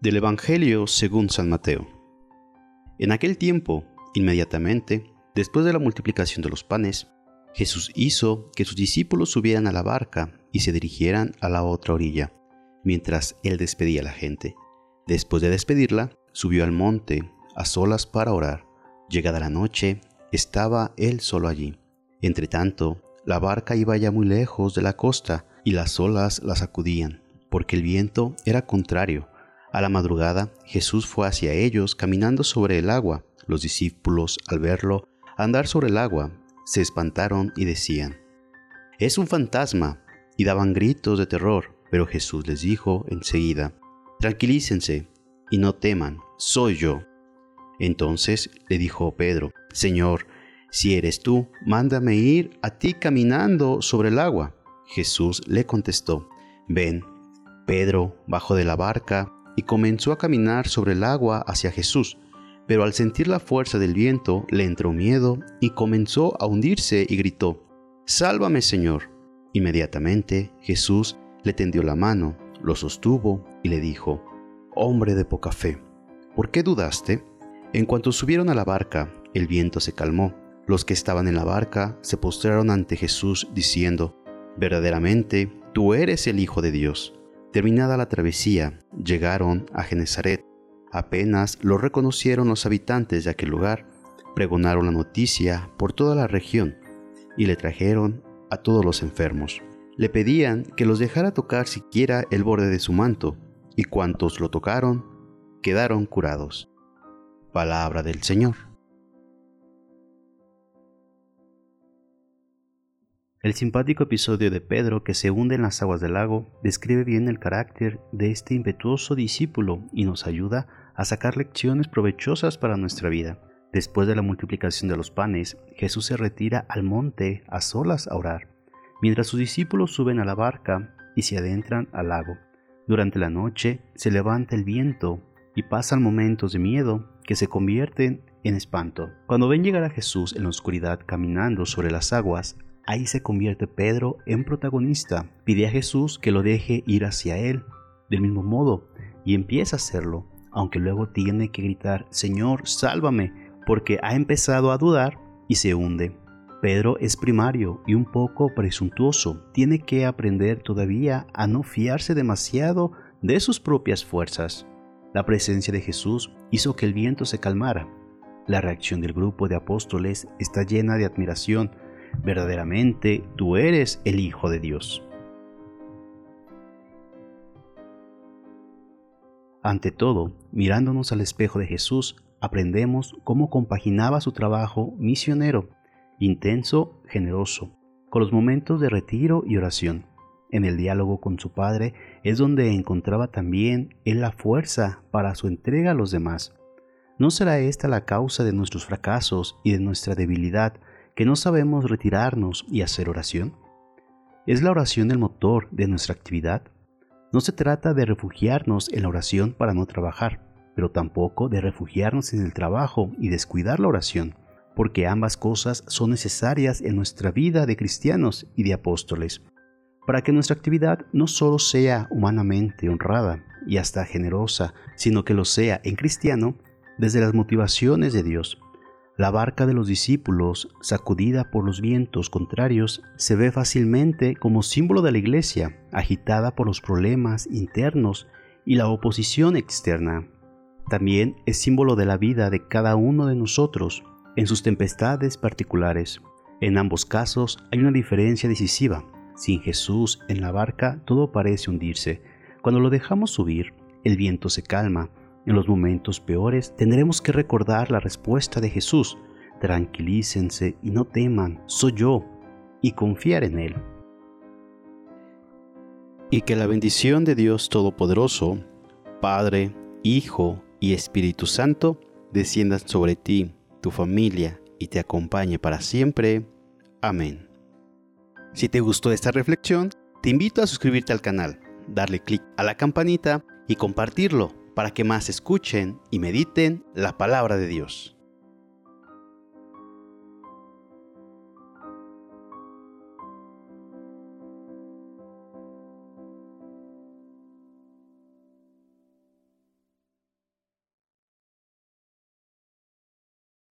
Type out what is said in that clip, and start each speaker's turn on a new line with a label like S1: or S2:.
S1: Del Evangelio según San Mateo. En aquel tiempo, inmediatamente, después de la multiplicación de los panes, Jesús hizo que sus discípulos subieran a la barca y se dirigieran a la otra orilla, mientras él despedía a la gente. Después de despedirla, subió al monte, a solas para orar. Llegada la noche, estaba él solo allí. Entretanto, la barca iba ya muy lejos de la costa y las olas la sacudían, porque el viento era contrario a la madrugada Jesús fue hacia ellos caminando sobre el agua. Los discípulos, al verlo andar sobre el agua, se espantaron y decían, Es un fantasma, y daban gritos de terror, pero Jesús les dijo enseguida, Tranquilícense y no teman, soy yo. Entonces le dijo Pedro, Señor, si eres tú, mándame ir a ti caminando sobre el agua. Jesús le contestó, Ven. Pedro bajó de la barca y comenzó a caminar sobre el agua hacia Jesús, pero al sentir la fuerza del viento le entró miedo y comenzó a hundirse y gritó, Sálvame Señor. Inmediatamente Jesús le tendió la mano, lo sostuvo y le dijo, Hombre de poca fe, ¿por qué dudaste? En cuanto subieron a la barca, el viento se calmó. Los que estaban en la barca se postraron ante Jesús diciendo, Verdaderamente, tú eres el Hijo de Dios. Terminada la travesía, llegaron a Genezaret. Apenas lo reconocieron los habitantes de aquel lugar, pregonaron la noticia por toda la región y le trajeron a todos los enfermos. Le pedían que los dejara tocar siquiera el borde de su manto, y cuantos lo tocaron quedaron curados. Palabra del Señor.
S2: El simpático episodio de Pedro que se hunde en las aguas del lago describe bien el carácter de este impetuoso discípulo y nos ayuda a sacar lecciones provechosas para nuestra vida. Después de la multiplicación de los panes, Jesús se retira al monte a solas a orar, mientras sus discípulos suben a la barca y se adentran al lago. Durante la noche se levanta el viento y pasan momentos de miedo que se convierten en espanto. Cuando ven llegar a Jesús en la oscuridad caminando sobre las aguas, Ahí se convierte Pedro en protagonista. Pide a Jesús que lo deje ir hacia él del mismo modo y empieza a hacerlo, aunque luego tiene que gritar, Señor, sálvame, porque ha empezado a dudar y se hunde. Pedro es primario y un poco presuntuoso. Tiene que aprender todavía a no fiarse demasiado de sus propias fuerzas. La presencia de Jesús hizo que el viento se calmara. La reacción del grupo de apóstoles está llena de admiración verdaderamente tú eres el Hijo de Dios. Ante todo, mirándonos al espejo de Jesús, aprendemos cómo compaginaba su trabajo misionero, intenso, generoso, con los momentos de retiro y oración. En el diálogo con su Padre es donde encontraba también él la fuerza para su entrega a los demás. ¿No será esta la causa de nuestros fracasos y de nuestra debilidad que no sabemos retirarnos y hacer oración? ¿Es la oración el motor de nuestra actividad? No se trata de refugiarnos en la oración para no trabajar, pero tampoco de refugiarnos en el trabajo y descuidar la oración, porque ambas cosas son necesarias en nuestra vida de cristianos y de apóstoles, para que nuestra actividad no solo sea humanamente honrada y hasta generosa, sino que lo sea en cristiano desde las motivaciones de Dios, la barca de los discípulos, sacudida por los vientos contrarios, se ve fácilmente como símbolo de la iglesia, agitada por los problemas internos y la oposición externa. También es símbolo de la vida de cada uno de nosotros en sus tempestades particulares. En ambos casos hay una diferencia decisiva. Sin Jesús en la barca todo parece hundirse. Cuando lo dejamos subir, el viento se calma en los momentos peores tendremos que recordar la respuesta de Jesús, tranquilícense y no teman, soy yo, y confiar en Él.
S1: Y que la bendición de Dios Todopoderoso, Padre, Hijo y Espíritu Santo, desciendan sobre ti, tu familia, y te acompañe para siempre. Amén. Si te gustó esta reflexión, te invito a suscribirte al canal, darle clic a la campanita y compartirlo para que más escuchen y mediten la palabra de Dios.